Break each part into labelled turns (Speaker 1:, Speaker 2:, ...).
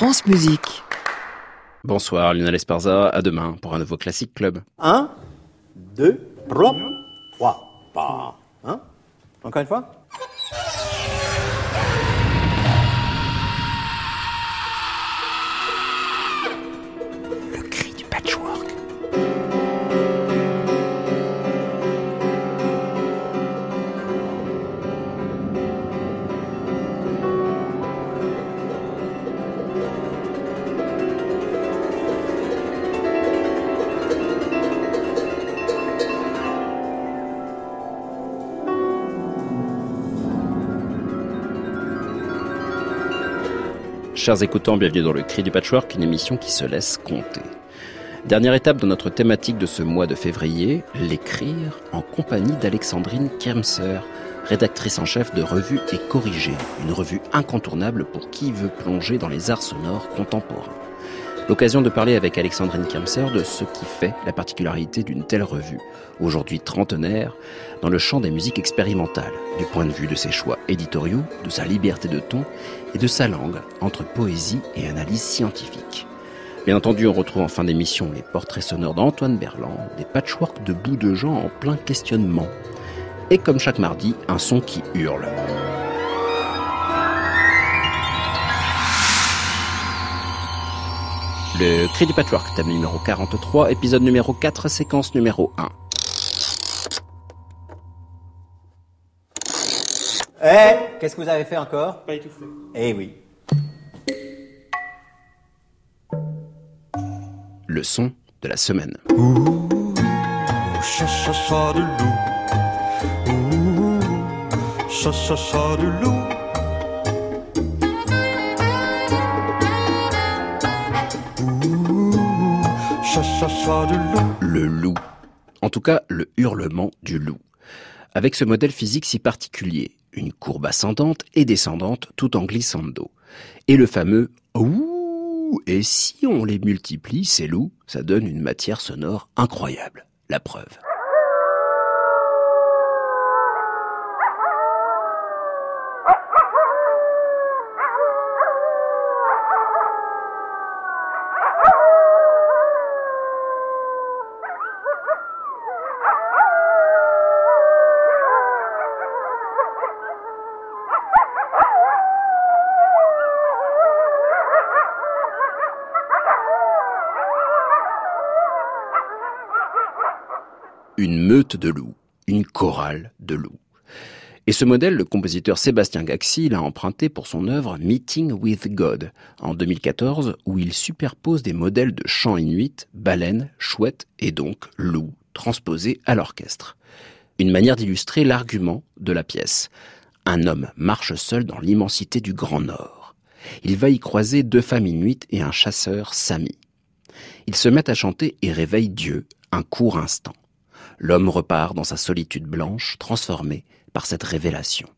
Speaker 1: France Musique.
Speaker 2: Bonsoir Lionel Esparza, à demain pour un nouveau Classique Club.
Speaker 3: 1, 2, 3, 3, Hein? Encore une fois?
Speaker 2: Chers écoutants, bienvenue dans le Cri du Patchwork, une émission qui se laisse compter. Dernière étape de notre thématique de ce mois de février, l'écrire en compagnie d'Alexandrine Kemser, rédactrice en chef de Revue et Corrigée, une revue incontournable pour qui veut plonger dans les arts sonores contemporains. L'occasion de parler avec Alexandrine Kemser de ce qui fait la particularité d'une telle revue, aujourd'hui trentenaire, dans le champ des musiques expérimentales, du point de vue de ses choix éditoriaux, de sa liberté de ton et de sa langue, entre poésie et analyse scientifique. Bien entendu, on retrouve en fin d'émission les portraits sonores d'Antoine Berland, des patchworks de bouts de gens en plein questionnement. Et comme chaque mardi, un son qui hurle. Le cri du patchwork, thème numéro 43, épisode numéro 4, séquence numéro 1.
Speaker 3: Eh Qu'est-ce que vous avez fait encore?
Speaker 4: Pas étouffé.
Speaker 3: Eh oui.
Speaker 2: Le son de la semaine.
Speaker 4: Cha cha cha de loup. Ouh, cha cha cha de loup. Ouh, cha cha cha de loup.
Speaker 2: Le loup. En tout cas, le hurlement du loup. Avec ce modèle physique si particulier, une courbe ascendante et descendante tout en glissando. Et le fameux ouh. Et si on les multiplie, ces loups, ça donne une matière sonore incroyable. La preuve. Une meute de loups, une chorale de loups. Et ce modèle, le compositeur Sébastien Gaxi l'a emprunté pour son œuvre Meeting with God en 2014, où il superpose des modèles de chants inuits, baleines, chouettes et donc loups transposés à l'orchestre. Une manière d'illustrer l'argument de la pièce. Un homme marche seul dans l'immensité du Grand Nord. Il va y croiser deux femmes inuites et un chasseur sami. Ils se mettent à chanter et réveillent Dieu un court instant l'homme repart dans sa solitude blanche, transformé par cette révélation.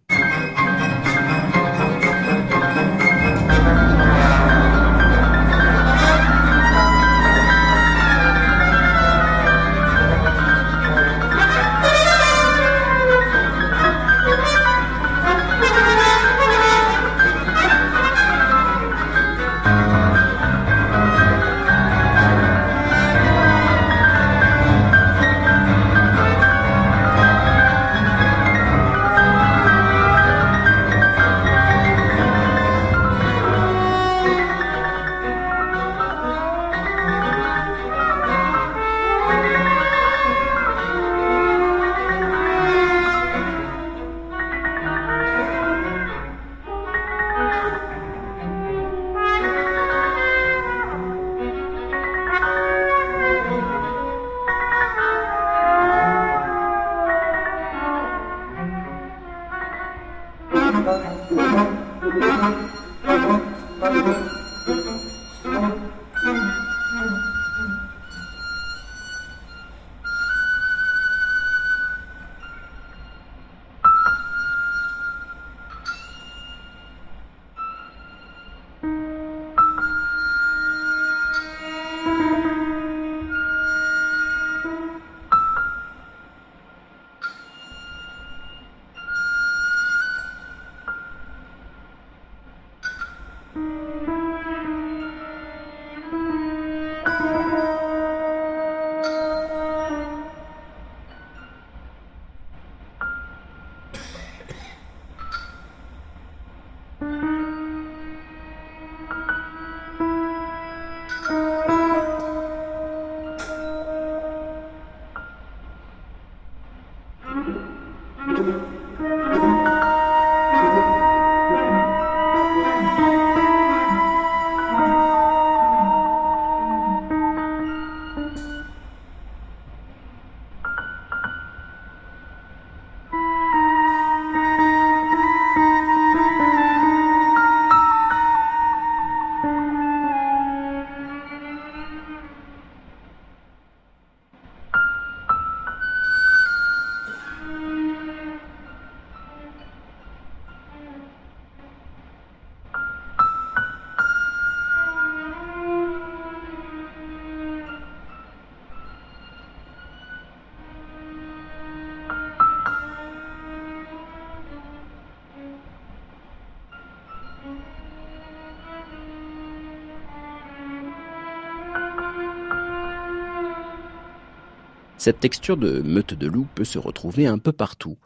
Speaker 2: Cette texture de meute de loup peut se retrouver un peu partout,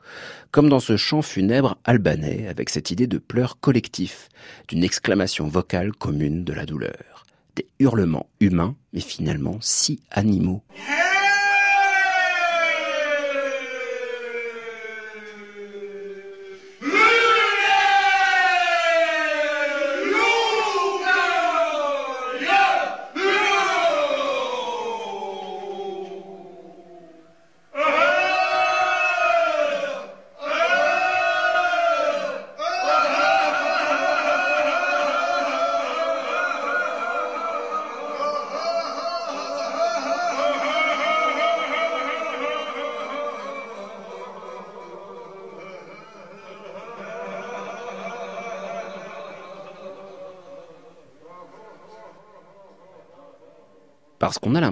Speaker 2: comme dans ce chant funèbre albanais avec cette idée de pleurs collectif, d'une exclamation vocale commune de la douleur, des hurlements humains mais finalement si animaux.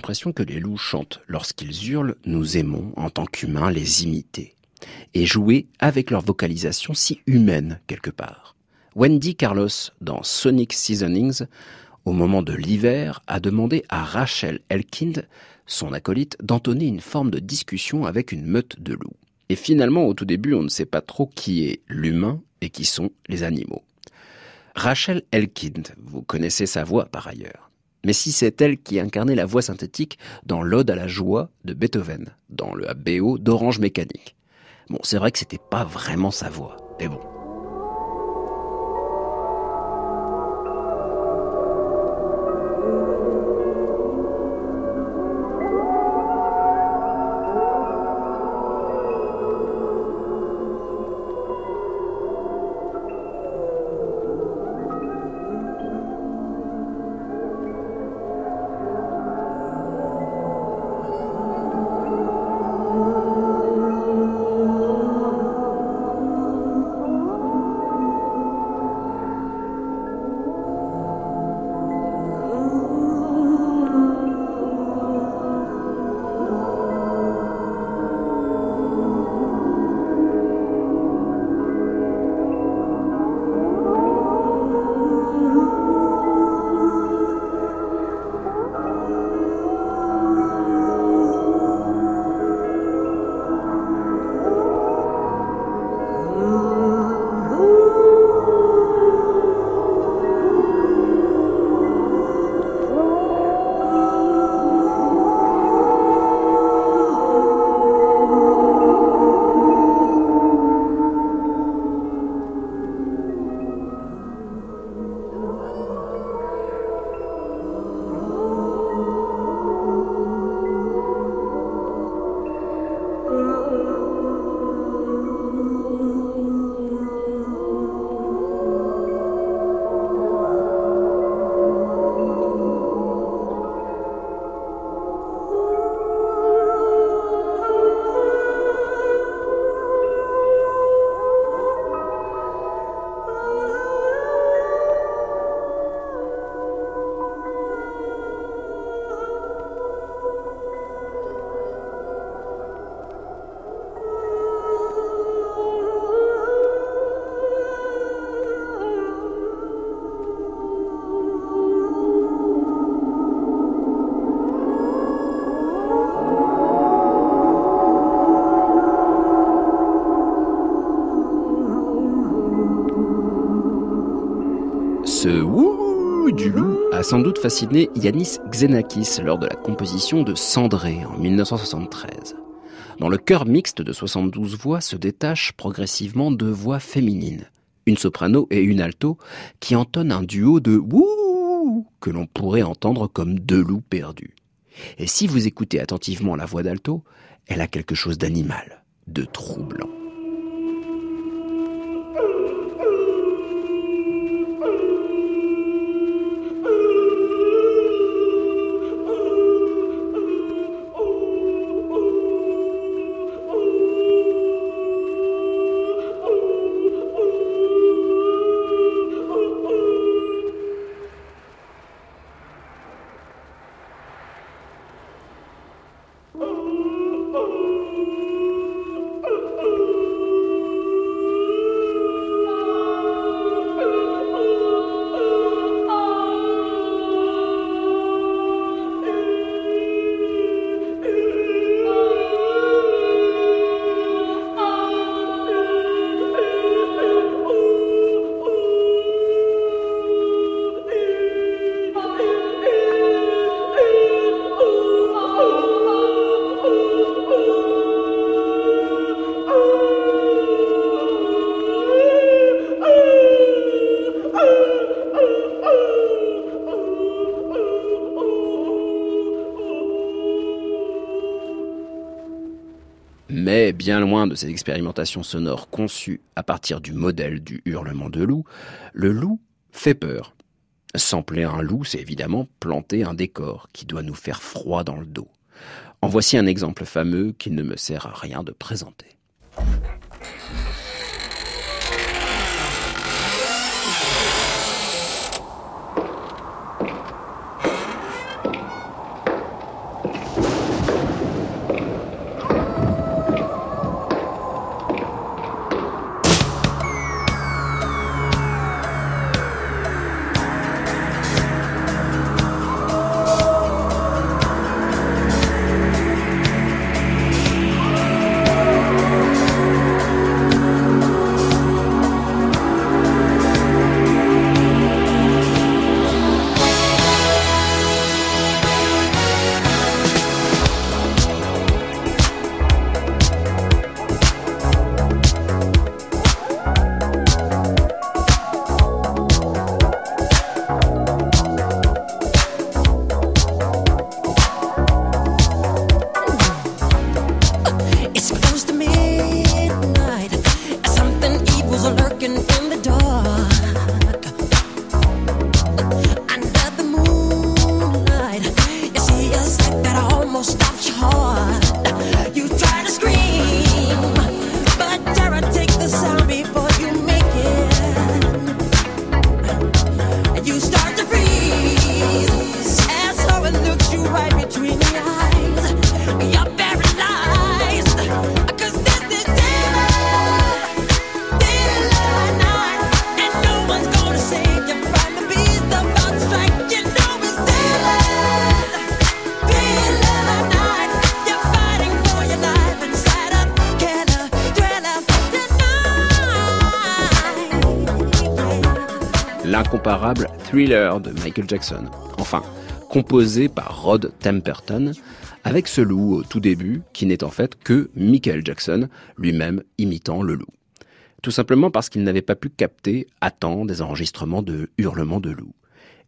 Speaker 2: L'impression que les loups chantent. Lorsqu'ils hurlent, nous aimons, en tant qu'humains, les imiter. Et jouer avec leur vocalisation si humaine, quelque part. Wendy Carlos, dans Sonic Seasonings, au moment de l'hiver, a demandé à Rachel Elkind, son acolyte, d'entonner une forme de discussion avec une meute de loups. Et finalement, au tout début, on ne sait pas trop qui est l'humain et qui sont les animaux. Rachel Elkind, vous connaissez sa voix par ailleurs. Mais si c'est elle qui incarnait la voix synthétique dans l'Ode à la joie de Beethoven, dans le BO d'Orange Mécanique. Bon, c'est vrai que c'était pas vraiment sa voix, mais bon. Sans doute fasciné Yanis Xenakis lors de la composition de Cendré en 1973. Dans le chœur mixte de 72 voix se détachent progressivement deux voix féminines, une soprano et une alto, qui entonnent un duo de wouh que l'on pourrait entendre comme deux loups perdus. Et si vous écoutez attentivement la voix d'alto, elle a quelque chose d'animal, de troublant. Bien loin de ces expérimentations sonores conçues à partir du modèle du hurlement de loup, le loup fait peur. Sampler un loup, c'est évidemment planter un décor qui doit nous faire froid dans le dos. En voici un exemple fameux qu'il ne me sert à rien de présenter.
Speaker 5: Thriller
Speaker 2: de Michael Jackson. Enfin, composé par Rod Temperton, avec ce loup au tout début, qui n'est en fait que Michael Jackson, lui-même imitant le loup. Tout simplement parce qu'il n'avait pas pu capter à temps des enregistrements de hurlements de loup.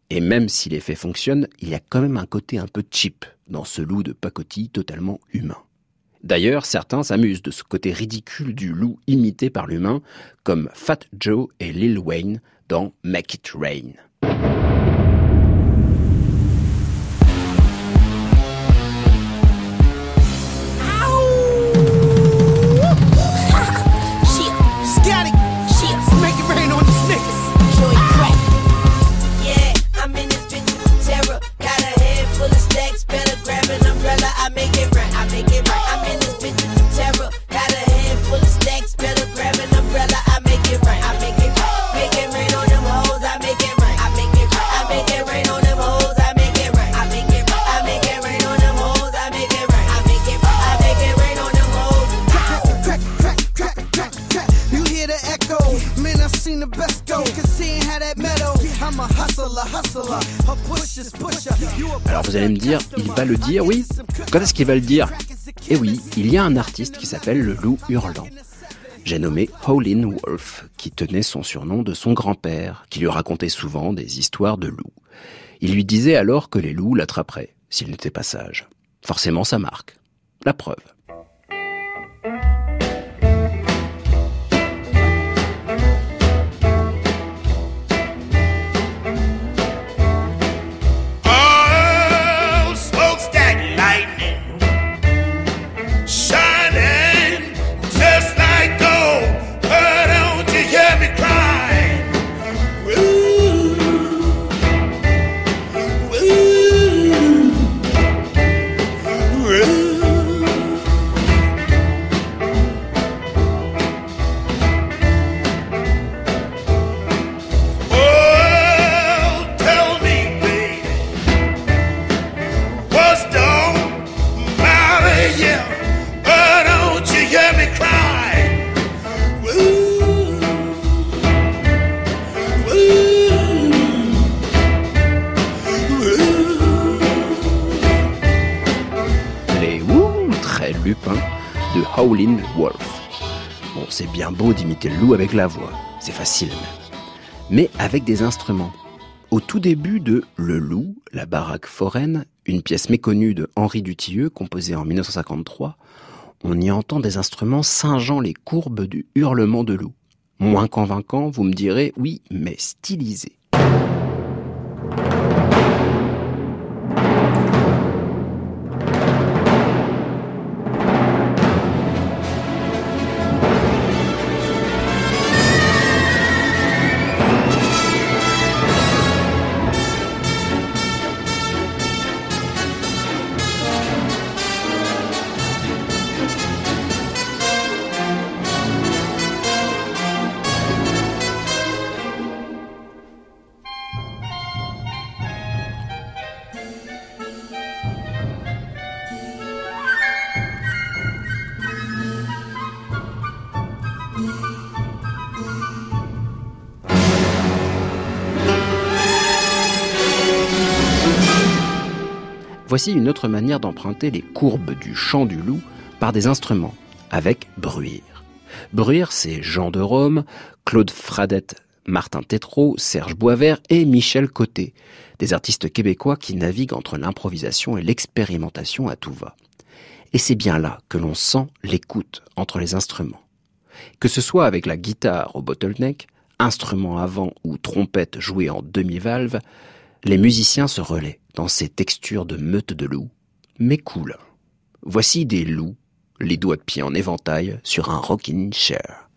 Speaker 2: Et même si l'effet fonctionne, il y a quand même un côté un peu cheap dans ce loup de pacotille totalement humain. D'ailleurs, certains s'amusent de ce côté ridicule du loup imité par l'humain, comme Fat Joe et Lil Wayne dans Make It Rain.
Speaker 6: Thank you
Speaker 2: Alors vous allez me dire, il va le dire, oui Quand est-ce qu'il va le dire? Eh oui, il y a un artiste qui s'appelle le loup hurlant. J'ai nommé Howlin Wolf, qui tenait son surnom de son grand-père, qui lui racontait souvent des histoires de loups. Il lui disait alors que les loups l'attraperaient, s'il n'était pas sage. Forcément, ça marque. La preuve. Howlin Wolf. Bon, c'est bien beau d'imiter le loup avec la voix, c'est facile. Mais avec des instruments. Au tout début de Le Loup, la baraque foraine, une pièce méconnue de Henri Dutilleux, composée en 1953, on y entend des instruments singeant les courbes du hurlement de loup. Moins convaincant, vous me direz, oui, mais stylisé. Voici une autre manière d'emprunter les courbes du chant du loup par des instruments, avec bruire. Bruire, c'est Jean de Rome, Claude Fradette, Martin Tétrault, Serge Boisvert et Michel Côté, des artistes québécois qui naviguent entre l'improvisation et l'expérimentation à tout va. Et c'est bien là que l'on sent l'écoute entre les instruments. Que ce soit avec la guitare au bottleneck, instrument avant ou trompette jouée en demi-valve, les musiciens se relaient dans ces textures de meute de loups, mais cool. Voici des loups, les doigts de pied en éventail sur un rocking chair.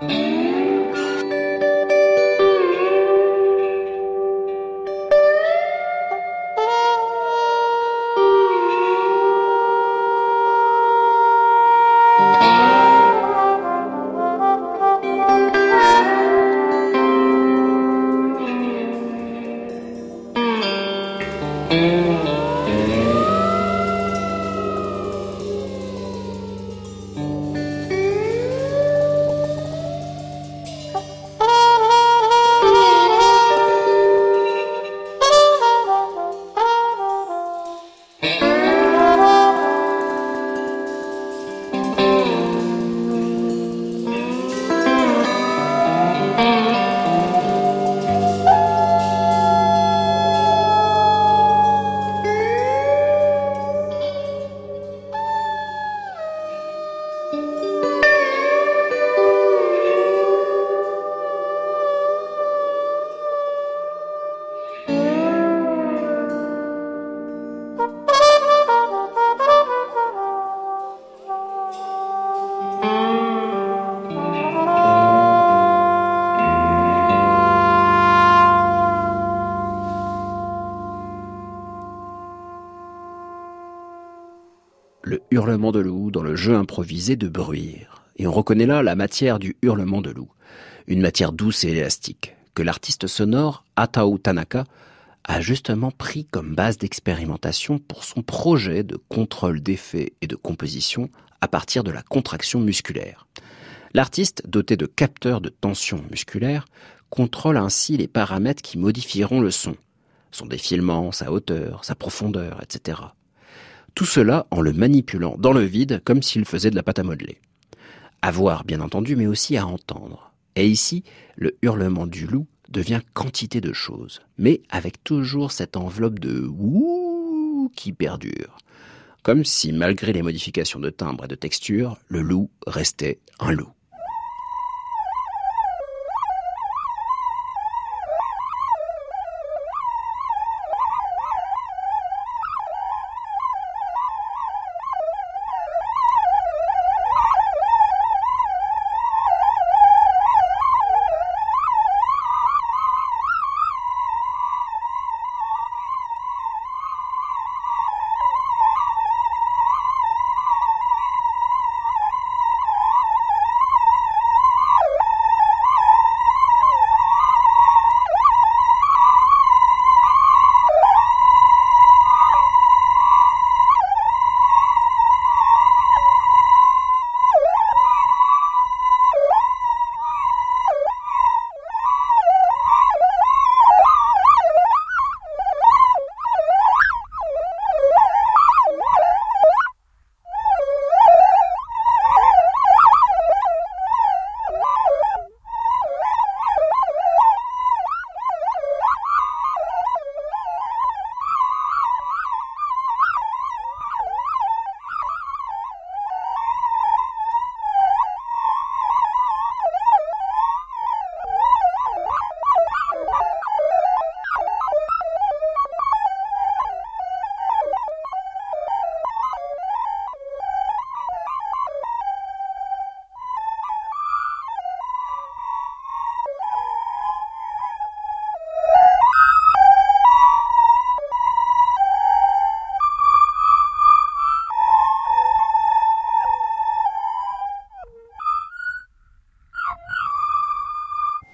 Speaker 2: Le hurlement de loup dans le jeu improvisé de bruire. Et on reconnaît là la matière du hurlement de loup, une matière douce et élastique, que l'artiste sonore Atao Tanaka a justement pris comme base d'expérimentation pour son projet de contrôle d'effet et de composition à partir de la contraction musculaire. L'artiste, doté de capteurs de tension musculaire, contrôle ainsi les paramètres qui modifieront le son, son défilement, sa hauteur, sa profondeur, etc. Tout cela en le manipulant dans le vide comme s'il faisait de la pâte à modeler. À voir, bien entendu, mais aussi à entendre. Et ici, le hurlement du loup devient quantité de choses, mais avec toujours cette enveloppe de ouh qui perdure. Comme si, malgré les modifications de timbre et de texture, le loup restait un loup.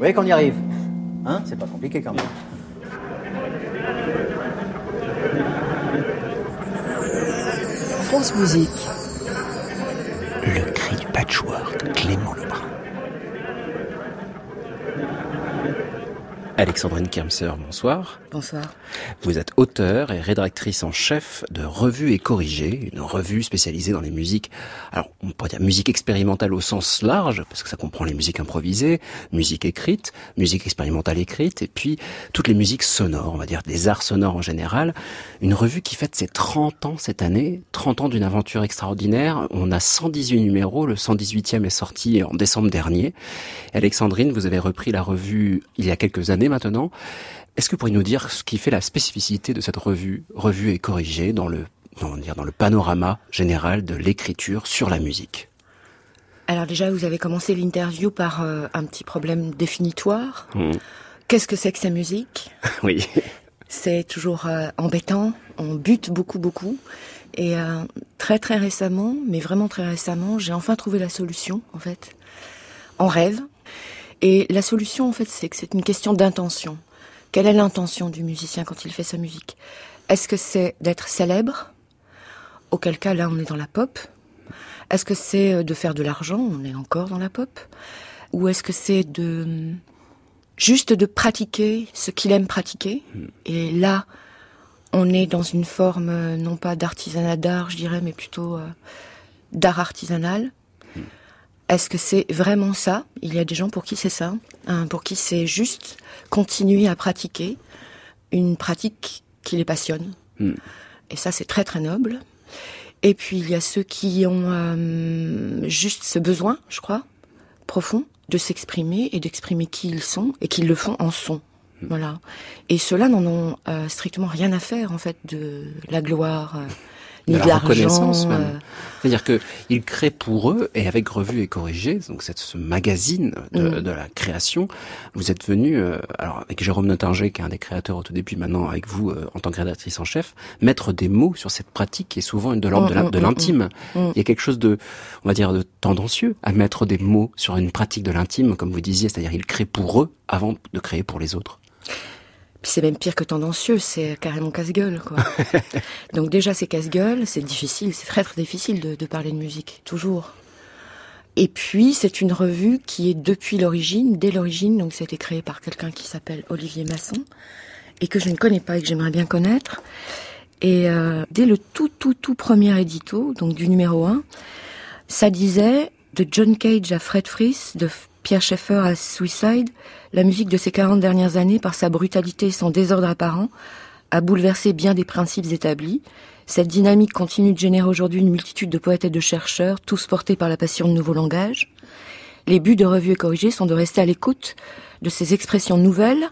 Speaker 3: Voyez qu'on y arrive Hein C'est pas compliqué quand même.
Speaker 1: France Musique. Le cri du patchwork, Clément Lebrun.
Speaker 2: Alexandrine Kermser, bonsoir.
Speaker 7: Bonsoir.
Speaker 2: Vous êtes auteur et rédactrice en chef de Revue et Corrigée, une revue spécialisée dans les musiques, alors on pourrait dire musique expérimentale au sens large, parce que ça comprend les musiques improvisées, musique écrite, musique expérimentale écrite, et puis toutes les musiques sonores, on va dire des arts sonores en général. Une revue qui fête ses 30 ans cette année, 30 ans d'une aventure extraordinaire. On a 118 numéros, le 118e est sorti en décembre dernier. Alexandrine, vous avez repris la revue il y a quelques années maintenant. Est-ce que vous pourriez nous dire ce qui fait la spécificité de cette revue, revue et corrigée dans le, dire, dans le panorama général de l'écriture sur la musique
Speaker 7: Alors déjà, vous avez commencé l'interview par euh, un petit problème définitoire.
Speaker 2: Hmm.
Speaker 7: Qu'est-ce que c'est que ces musiques
Speaker 2: Oui.
Speaker 7: C'est toujours euh, embêtant, on bute beaucoup, beaucoup. Et euh, très, très récemment, mais vraiment très récemment, j'ai enfin trouvé la solution, en fait, en rêve. Et la solution, en fait, c'est que c'est une question d'intention. Quelle est l'intention du musicien quand il fait sa musique? Est-ce que c'est d'être célèbre? Auquel cas, là, on est dans la pop. Est-ce que c'est euh, de faire de l'argent? On est encore dans la pop. Ou est-ce que c'est de juste de pratiquer ce qu'il aime pratiquer? Et là, on est dans une forme euh, non pas d'artisanat d'art, je dirais, mais plutôt euh, d'art artisanal. Est-ce que c'est vraiment ça? Il y a des gens pour qui c'est ça, hein, pour qui c'est juste continuer à pratiquer une pratique qui les passionne.
Speaker 2: Hmm.
Speaker 7: Et ça, c'est très très noble. Et puis il y a ceux qui ont euh, juste ce besoin, je crois, profond, de s'exprimer et d'exprimer qui ils sont et qu'ils le font en son. Voilà. Et ceux-là n'en ont euh, strictement rien à faire en fait de la gloire. euh, ni
Speaker 2: de
Speaker 7: de
Speaker 2: la reconnaissance
Speaker 7: l'argent.
Speaker 2: même.
Speaker 7: euh,
Speaker 2: C'est-à-dire que ils créent pour eux et avec Revue et Corrigé, donc ce magazine de,
Speaker 7: Mm.
Speaker 2: de la création. Vous êtes venu, euh, alors avec Jérôme Notinger, qui est un des créateurs au tout début, maintenant avec vous euh, en tant que rédactrice en chef, mettre des mots sur cette pratique qui est souvent de l'ordre de
Speaker 7: Mm,
Speaker 2: de
Speaker 7: mm,
Speaker 2: l'intime. Il y a quelque chose de, on va dire, de tendancieux à mettre des mots sur une pratique de l'intime, comme vous disiez, c'est-à-dire ils créent pour eux avant de créer pour les autres.
Speaker 7: Puis c'est même pire que tendancieux, c'est carrément casse-gueule, quoi. Donc déjà, c'est casse-gueule, c'est difficile, c'est très très difficile de, de parler de musique, toujours. Et puis, c'est une revue qui est depuis l'origine, dès l'origine, donc été créé par quelqu'un qui s'appelle Olivier Masson, et que je ne connais pas et que j'aimerais bien connaître. Et euh, dès le tout tout tout premier édito, donc du numéro 1, ça disait de John Cage à Fred Fries, de Pierre Schaeffer à Suicide, la musique de ces 40 dernières années, par sa brutalité et son désordre apparent, a bouleversé bien des principes établis. Cette dynamique continue de générer aujourd'hui une multitude de poètes et de chercheurs, tous portés par la passion de nouveaux langages. Les buts de Revue et Corrigé sont de rester à l'écoute de ces expressions nouvelles.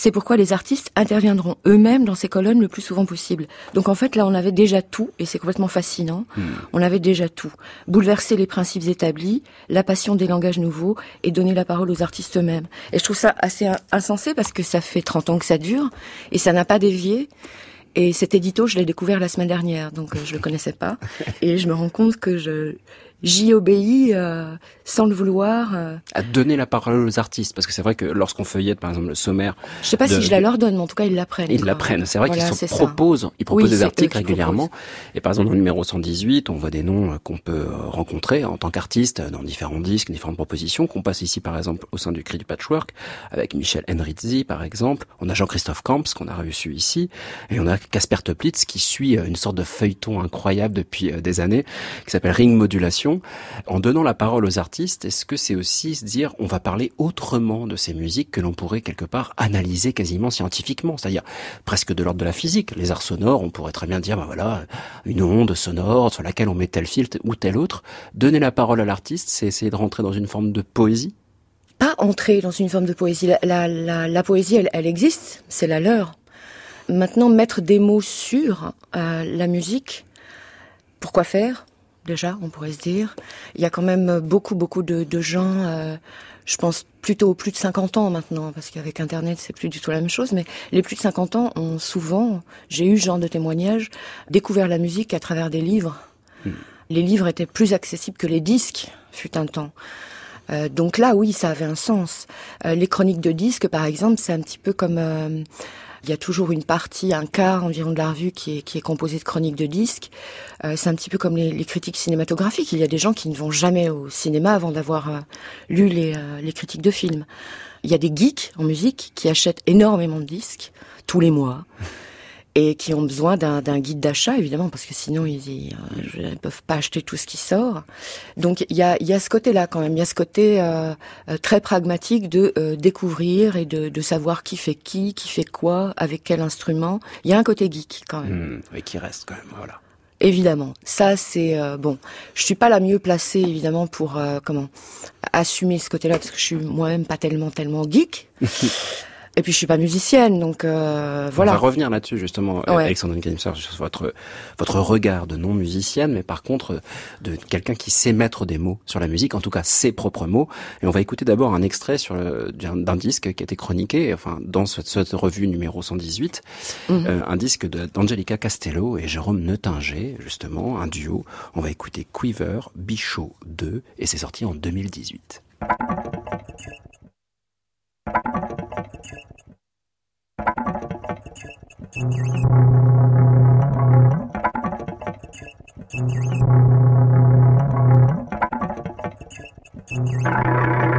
Speaker 7: C'est pourquoi les artistes interviendront eux-mêmes dans ces colonnes le plus souvent possible. Donc en fait, là, on avait déjà tout, et c'est complètement fascinant. On avait déjà tout. Bouleverser les principes établis, la passion des langages nouveaux, et donner la parole aux artistes eux-mêmes. Et je trouve ça assez in- insensé parce que ça fait 30 ans que ça dure, et ça n'a pas dévié. Et cet édito, je l'ai découvert la semaine dernière, donc euh, je le connaissais pas. Et je me rends compte que je j'y obéis euh, sans le vouloir. euh.
Speaker 2: À donner la parole aux artistes, parce que c'est vrai que lorsqu'on feuillette, par exemple, le sommaire,
Speaker 7: Je sais pas
Speaker 2: de-
Speaker 7: si je la leur donne, mais en tout cas, ils l'apprennent.
Speaker 2: Ils l'apprennent. C'est vrai
Speaker 7: Voilà,
Speaker 2: qu'ils proposent, ils proposent
Speaker 7: Oui,
Speaker 2: des articles régulièrement. Et par exemple, dans le numéro 118, on voit des noms euh, qu'on peut euh, rencontrer en tant qu'artiste dans différents disques, différentes propositions, qu'on passe ici, par exemple, au sein du Cri du Patchwork, avec Michel Henritzi, par exemple. On a Jean-Christophe Camps, qu'on a reçu ici. Et on a Casper Toplitz, qui suit une sorte de feuilleton incroyable depuis des années, qui s'appelle Ring Modulation. En donnant la parole aux artistes, est-ce que c'est aussi se dire, on va parler autrement de ces musiques que l'on pourrait quelque part analyser quasiment scientifiquement, c'est-à-dire presque de l'ordre de la physique. Les arts sonores, on pourrait très bien dire, ben voilà, une onde sonore sur laquelle on met tel filtre ou tel autre. Donner la parole à l'artiste, c'est essayer de rentrer dans une forme de poésie?
Speaker 7: pas entrer dans une forme de poésie. La, poésie, elle, elle existe, c'est la leur. Maintenant, mettre des mots sur euh, la musique, pourquoi faire? Déjà, on pourrait se dire. Il y a quand même beaucoup, beaucoup de, de gens, euh, je pense plutôt aux plus de 50 ans maintenant, parce qu'avec Internet, c'est plus du tout la même chose, mais les plus de 50 ans ont souvent, j'ai eu ce genre de témoignage, découvert la musique à travers des livres. Les livres étaient plus accessibles que les disques, fut un temps. Euh, donc là, oui, ça avait un sens. Euh, les chroniques de disques, par exemple, c'est un petit peu comme... il y a toujours une partie, un quart environ de la revue qui est, qui est composée de chroniques de disques. Euh, c'est un petit peu comme les, les critiques cinématographiques. Il y a des gens qui ne vont jamais au cinéma avant d'avoir euh, lu les, euh, les critiques de films. Il y a des geeks en musique qui achètent énormément de disques tous les mois et qui ont besoin d'un guide d'achat évidemment parce que sinon ils ils, euh, peuvent pas acheter tout ce qui sort. Donc il y a y a ce côté-là quand même, il y a ce côté euh, euh, très pragmatique de euh, découvrir et de, de savoir qui fait qui, qui fait quoi, avec quel instrument. Il y a un côté geek quand même.
Speaker 2: Oui, qui reste quand même, voilà.
Speaker 7: Évidemment, ça c'est euh, bon. Je suis pas la mieux placée évidemment pour euh, comment assumer ce côté-là parce que je suis moi-même pas tellement tellement geek. Et puis je suis pas musicienne, donc euh, voilà.
Speaker 2: On va revenir là-dessus justement,
Speaker 7: Ouais.
Speaker 2: Alexandrine sur votre votre regard de non musicienne, mais par contre de quelqu'un qui sait mettre des mots sur la musique, en tout cas ses propres mots. Et on va écouter d'abord un extrait sur d'un disque qui a été chroniqué, enfin dans cette, cette revue numéro 118,
Speaker 7: Mhm.
Speaker 2: euh, un disque d'Angelica Castello et Jérôme Neutinger, justement, un duo. On va écouter Quiver, Bichot 2, et c'est sorti en 2018. Thank you.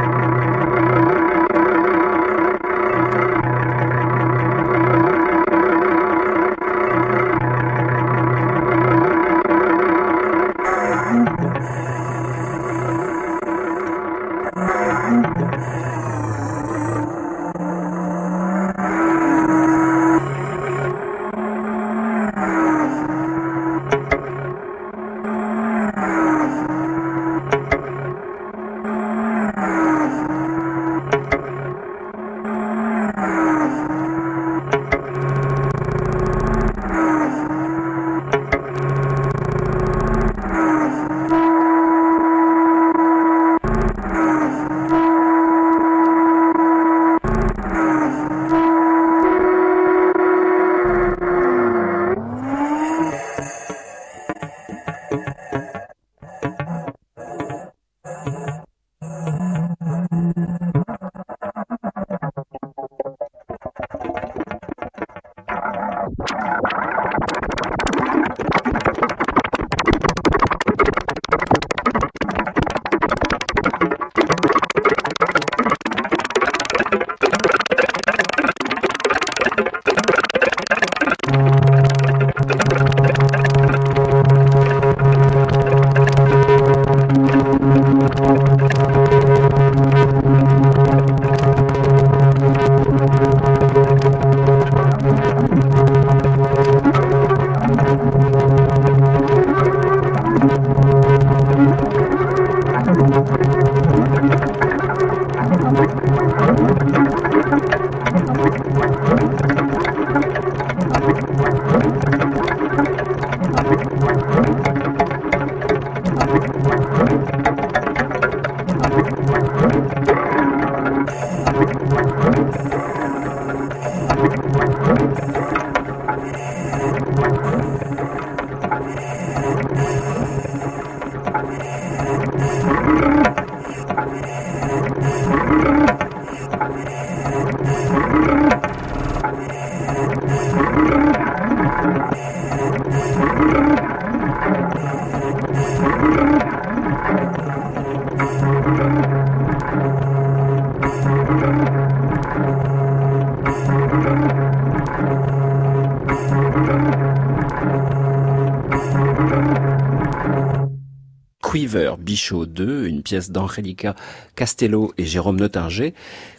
Speaker 2: Quiver, Bichot 2, une pièce d'Angelica Castello et Jérôme Notinger,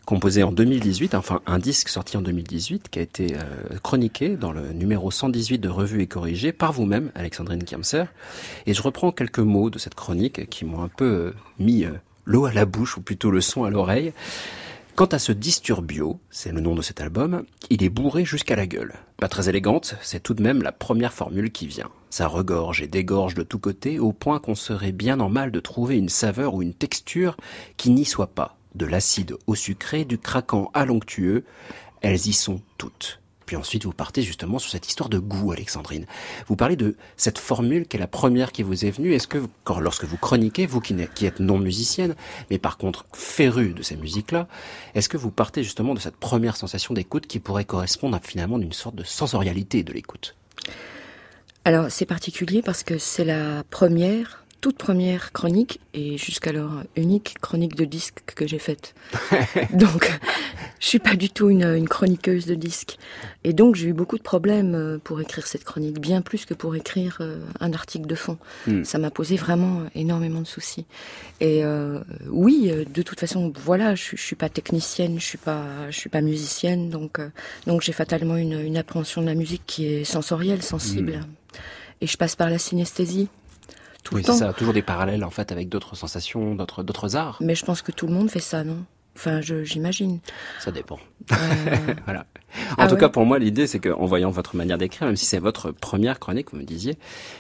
Speaker 2: composée en 2018, enfin un disque sorti en 2018, qui a été euh, chroniqué dans le numéro 118 de Revue et Corrigé par vous-même, Alexandrine Kiamser. Et je reprends quelques mots de cette chronique qui m'ont un peu euh, mis euh, l'eau à la bouche, ou plutôt le son à l'oreille. Quant à ce Disturbio, c'est le nom de cet album, il est bourré jusqu'à la gueule. Pas très élégante, c'est tout de même la première formule qui vient. Ça regorge et dégorge de tous côtés au point qu'on serait bien en mal de trouver une saveur ou une texture qui n'y soit pas. De l'acide au sucré, du craquant à l'onctueux, elles y sont toutes. puis ensuite vous partez justement sur cette histoire de goût, Alexandrine. Vous parlez de cette formule qui est la première qui vous est venue. Est-ce que, quand, lorsque vous chroniquez, vous qui êtes non musicienne, mais par contre férue de ces musiques-là, est-ce que vous partez justement de cette première sensation d'écoute qui pourrait correspondre à finalement d'une sorte de sensorialité de l'écoute?
Speaker 7: Alors c'est particulier parce que c'est la première, toute première chronique et jusqu'alors unique chronique de disque que j'ai faite. donc je suis pas du tout une, une chroniqueuse de disques. Et donc j'ai eu beaucoup de problèmes euh, pour écrire cette chronique, bien plus que pour écrire euh, un article de fond.
Speaker 2: Hmm.
Speaker 7: Ça m'a posé vraiment énormément de soucis. Et euh, oui, de toute façon, voilà, je, suis- je suis pas technicienne, je suis pas, je suis pas musicienne, donc euh, donc j'ai fatalement une, une appréhension de la musique qui est sensorielle, sensible. Et je passe par la synesthésie tout
Speaker 2: Oui,
Speaker 7: le
Speaker 2: c'est
Speaker 7: temps.
Speaker 2: ça, toujours des parallèles en fait avec d'autres sensations, d'autres d'autres arts.
Speaker 7: Mais je pense que tout le monde fait ça, non? Enfin, je- j'imagine.
Speaker 2: Ça dépend.
Speaker 7: Euh,
Speaker 2: Voilà. En
Speaker 7: Ah
Speaker 2: tout
Speaker 7: ouais
Speaker 2: cas, pour moi, l'idée, c'est qu'en voyant votre manière d'écrire, même si c'est votre première chronique, vous me disiez,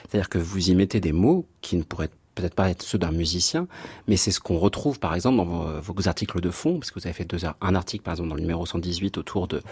Speaker 2: c'est-à-dire que vous y mettez des mots qui ne pourraient peut-être pas être ceux d'un musicien, mais c'est ce qu'on retrouve, par exemple, dans vos, vos articles de fond, parce que vous avez fait un article, par exemple, dans le numéro 118 autour de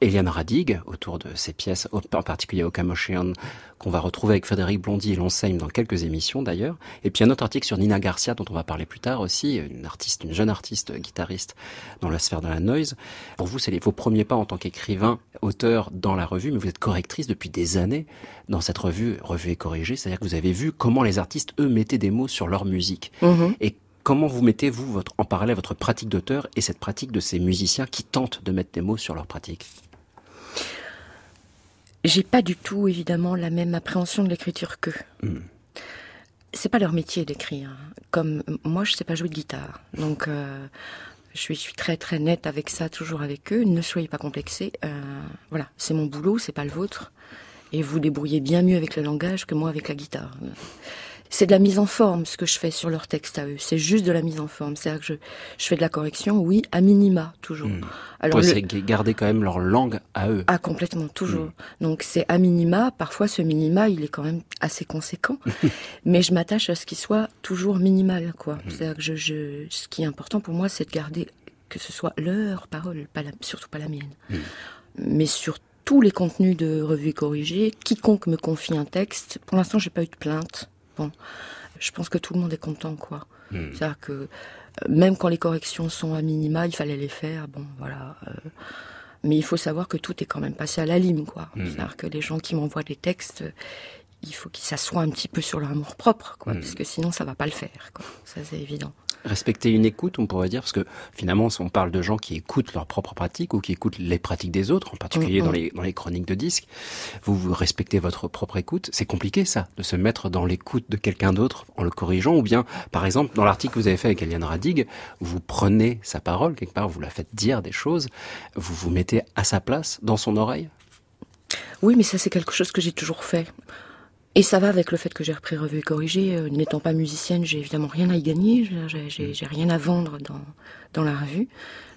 Speaker 2: Eliane Radig, autour de ses pièces, en particulier Okamochian, qu'on va retrouver avec Frédéric Blondy et l'enseigne dans quelques émissions d'ailleurs. Et puis un autre article sur Nina Garcia, dont on va parler plus tard aussi, une artiste, une jeune artiste guitariste dans la sphère de la noise. Pour vous, c'est vos premiers pas en tant qu'écrivain, auteur dans la revue, mais vous êtes correctrice depuis des années dans cette revue, revue et corrigée. C'est-à-dire que vous avez vu comment les artistes, eux, mettaient des mots sur leur musique.
Speaker 7: mhm.
Speaker 2: Et comment vous mettez, vous, votre, en parallèle votre pratique d'auteur et cette pratique de ces musiciens qui tentent de mettre des mots sur leur pratique?
Speaker 7: J'ai pas du tout, évidemment, la même appréhension de l'écriture qu'eux.
Speaker 2: Hmm.
Speaker 7: C'est pas leur métier d'écrire. Comme moi, je sais pas jouer de guitare, donc euh, je suis, je suis très très nette avec ça, toujours avec eux. Ne soyez pas complexés. Euh, voilà, c'est mon boulot, c'est pas le vôtre. Et vous débrouillez bien mieux avec le langage que moi avec la guitare. C'est de la mise en forme ce que je fais sur leur texte à eux. C'est juste de la mise en forme. C'est-à-dire que je, je fais de la correction, oui, à minima toujours.
Speaker 2: Hmm.
Speaker 7: Alors le-
Speaker 2: garder quand même leur langue à eux.
Speaker 7: ah, complètement, toujours. Donc c'est à minima. Parfois, ce minima, il est quand même assez conséquent. mais je m'attache à ce qui soit toujours minimal, quoi. C'est-à-dire que je, je, ce qui est important pour moi, c'est de garder que ce soit leur parole, pas la, surtout pas la mienne. Mais sur tous les contenus de revue corrigée, quiconque me confie un texte, pour l'instant, j'ai pas eu de plainte. Bon, je pense que tout le monde est content, quoi. C'est-à-dire que euh, même quand les corrections sont à minima, il fallait les faire. Bon, voilà. euh, mais il faut savoir que tout est quand même passé à la lime, quoi. C'est-à-dire que les gens qui m'envoient des textes, il faut qu'ils s'assoient un petit peu sur leur amour propre, quoi, parce que sinon ça va pas le faire, quoi. Ça c'est évident.
Speaker 2: Respecter une écoute, on pourrait dire, parce que finalement, si on parle de gens qui écoutent leurs propres pratiques ou qui écoutent les pratiques des autres, en particulier
Speaker 7: Mm,
Speaker 2: dans,
Speaker 7: mm.
Speaker 2: les, dans les chroniques de disques, vous, vous respectez votre propre écoute. C'est compliqué, ça, de se mettre dans l'écoute de quelqu'un d'autre en le corrigeant, ou bien, par exemple, dans l'article que vous avez fait avec Eliane Radig, vous prenez sa parole, quelque part, vous la faites dire des choses, vous vous mettez à sa place, dans son oreille?
Speaker 7: Oui, mais ça c'est quelque chose que j'ai toujours fait. Et ça va avec le fait que j'ai repris Revue et Corrigée. Euh, N'étant pas musicienne, j'ai évidemment rien à y gagner. J'ai- rien à vendre dans, dans la revue.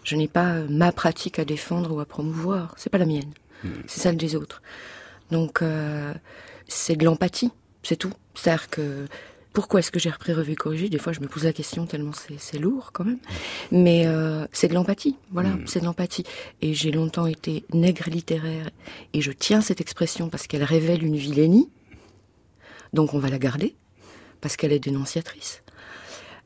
Speaker 7: Je n'ai pas euh, ma pratique à défendre ou à promouvoir. C'est pas la mienne. C'est celle des autres. Donc, euh, c'est de l'empathie. C'est tout. C'est-à-dire que pourquoi est-ce que j'ai repris Revue et Corrigée? Des fois, je me pose la question tellement c'est lourd quand même. Mais euh, c'est de l'empathie. Voilà, c'est de l'empathie. Et j'ai longtemps été nègre littéraire. Et je tiens cette expression parce qu'elle révèle une vilainie. Donc on va la garder, parce qu'elle est dénonciatrice.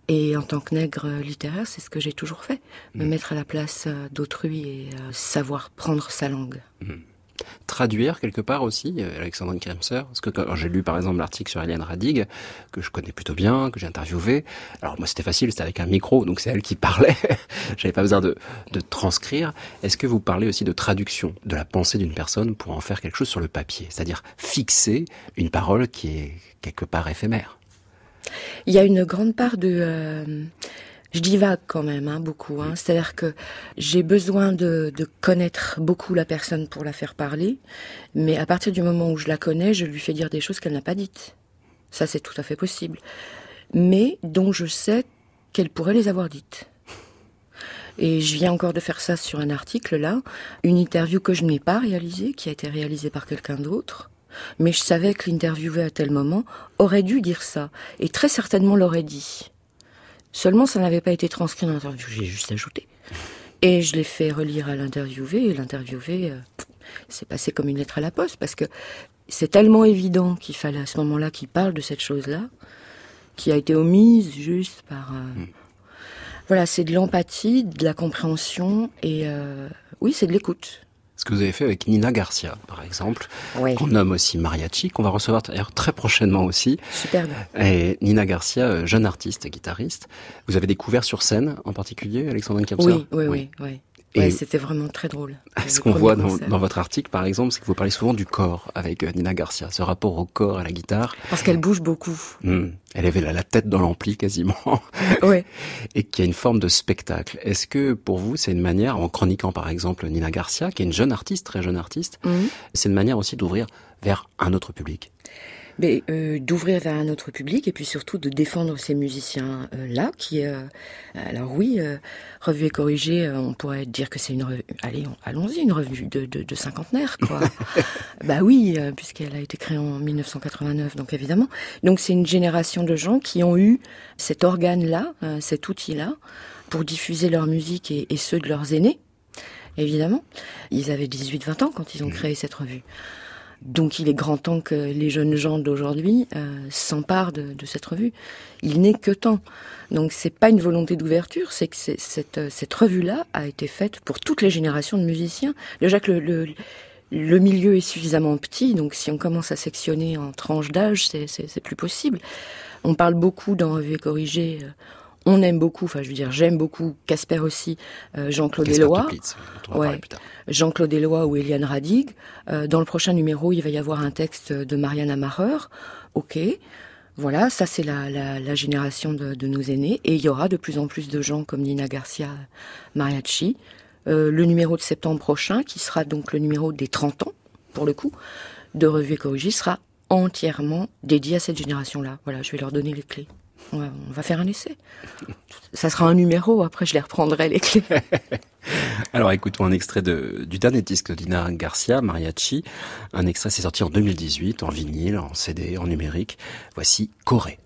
Speaker 7: Et en tant que nègre littéraire, c'est ce que j'ai toujours fait, me mettre à la place euh, d'autrui et euh, savoir prendre sa langue.
Speaker 2: Traduire quelque part aussi, euh, Alexandrine Kremser Parce que quand j'ai lu par exemple l'article sur Eliane Radig, que je connais plutôt bien, que j'ai interviewé, alors moi c'était facile, c'était avec un micro, donc c'est elle qui parlait, j'avais pas besoin de, de transcrire. Est-ce que vous parlez aussi de traduction de la pensée d'une personne pour en faire quelque chose sur le papier C'est-à-dire fixer une parole qui est quelque part éphémère?
Speaker 7: Il y a une grande part de... euh, je divague quand même, hein, beaucoup. Hein. C'est-à-dire que j'ai besoin de, de connaître beaucoup la personne pour la faire parler, mais à partir du moment où je la connais, je lui fais dire des choses qu'elle n'a pas dites. Ça, c'est tout à fait possible. Mais dont je sais qu'elle pourrait les avoir dites. Et je viens encore de faire ça sur un article là, une interview que je n'ai pas réalisée, qui a été réalisée par quelqu'un d'autre. Mais je savais que l'interviewé à tel moment aurait dû dire ça, et très certainement l'aurait dit. Seulement, ça n'avait pas été transcrit dans l'interview, j'ai juste ajouté. Et je l'ai fait relire à l'interviewé, et l'interviewé, euh, c'est passé comme une lettre à la poste parce que c'est tellement évident qu'il fallait à ce moment-là qu'il parle de cette chose-là, qui a été omise juste par. euh, Voilà, c'est de l'empathie, de la compréhension et euh, oui, c'est de l'écoute.
Speaker 2: Ce que vous avez fait avec Nina Garcia, par exemple,
Speaker 7: Oui.
Speaker 2: qu'on nomme aussi Mariachi, qu'on va recevoir très prochainement aussi.
Speaker 7: Superbe.
Speaker 2: Et Nina Garcia, euh, jeune artiste, guitariste, vous avez découvert sur scène en particulier Alexandrine Kemser
Speaker 7: Oui, oui, oui, oui.
Speaker 2: Et-
Speaker 7: Ouais, c'était vraiment très drôle.
Speaker 2: Ce qu'on voit dans votre article, par exemple, c'est que vous parlez souvent du corps avec euh, Nina Garcia, ce rapport au corps, à la guitare.
Speaker 7: Parce qu'elle bouge beaucoup.
Speaker 2: Hmm. Elle avait la, la tête dans l'ampli quasiment,
Speaker 7: Ouais.
Speaker 2: et qui a une forme de spectacle. Est-ce que pour vous, c'est une manière, en chroniquant par exemple Nina Garcia, qui est une jeune artiste, très jeune artiste,
Speaker 7: Mhm.
Speaker 2: c'est une manière aussi d'ouvrir vers un autre public?
Speaker 7: Mais euh, d'ouvrir vers un autre public et puis surtout de défendre ces musiciens euh, là qui euh, alors oui euh, revue et corrigée euh, on pourrait dire que c'est une revue allez on- allons-y une revue de, de, de cinquantenaire quoi. Bah oui euh, puisqu'elle a été créée en 1989 donc évidemment. Donc c'est une génération de gens qui ont eu cet organe là cet outil là pour diffuser leur musique et, et ceux de leurs aînés évidemment. Ils avaient 18-20 ans quand ils ont créé cette revue donc il est grand temps que les jeunes gens d'aujourd'hui euh, s'emparent de, cette revue. Il n'est que temps. Donc c'est pas une volonté d'ouverture, c'est que cette, euh, cette revue-là a été faite pour toutes les générations de musiciens. Déjà que le, le, milieu est suffisamment petit, donc si on commence à sectionner en tranches d'âge, c'est plus possible. On parle beaucoup dans Revue et Corrigée, euh, on aime beaucoup, enfin je veux dire j'aime beaucoup, Casper aussi, euh, Jean-Claude Ouais.
Speaker 2: tard.
Speaker 7: Jean-Claude Éloi ou Eliane Radig. Euh, dans le prochain numéro, il va y avoir un texte de Marianne Amareur. Ok. Voilà, ça c'est la, la, la génération de, de nos aînés. Et il y aura de plus en plus de gens comme Nina Garcia Mariachi. Euh, le numéro de septembre prochain, qui sera donc le numéro des 30 ans, pour le coup, de Revue Corrigée, sera entièrement dédié à cette génération-là. Voilà, je vais leur donner les clés. On va, faire un essai. Ça sera un numéro, après je les reprendrai les clés.
Speaker 2: Alors écoutons un extrait de, du dernier disque Dina Garcia, Mariachi. Un extrait, c'est sorti en 2018, en vinyle, en CD, en numérique. Voici Corée.